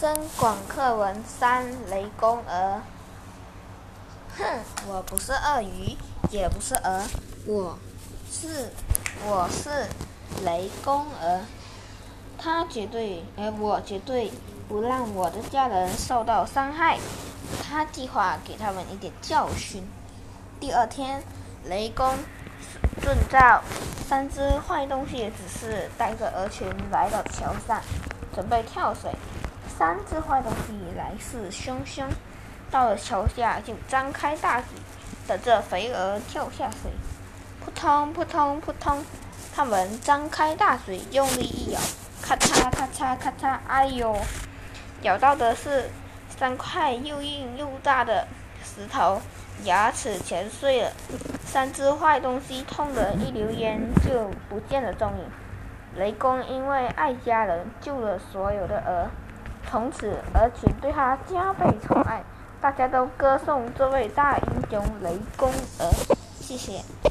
深广课文三雷公鹅。哼，我不是鳄鱼，也不是鹅，我是我是雷公鹅。他绝对，而我绝对不让我的家人受到伤害。他计划给他们一点教训。第二天，雷公遵照三只坏东西的指示，带着鹅群来到桥上，准备跳水。三只坏东西来势汹汹，到了桥下就张开大嘴，等着肥鹅跳下水。扑通扑通扑通，它们张开大嘴，用力一咬，咔嚓咔嚓咔嚓，哎呦！咬到的是三块又硬又大的石头，牙齿全碎了。三只坏东西痛得一溜烟就不见了踪影。雷公因为爱家人，救了所有的鹅。从此，儿群对他加倍宠爱，大家都歌颂这位大英雄雷公鹅。谢谢。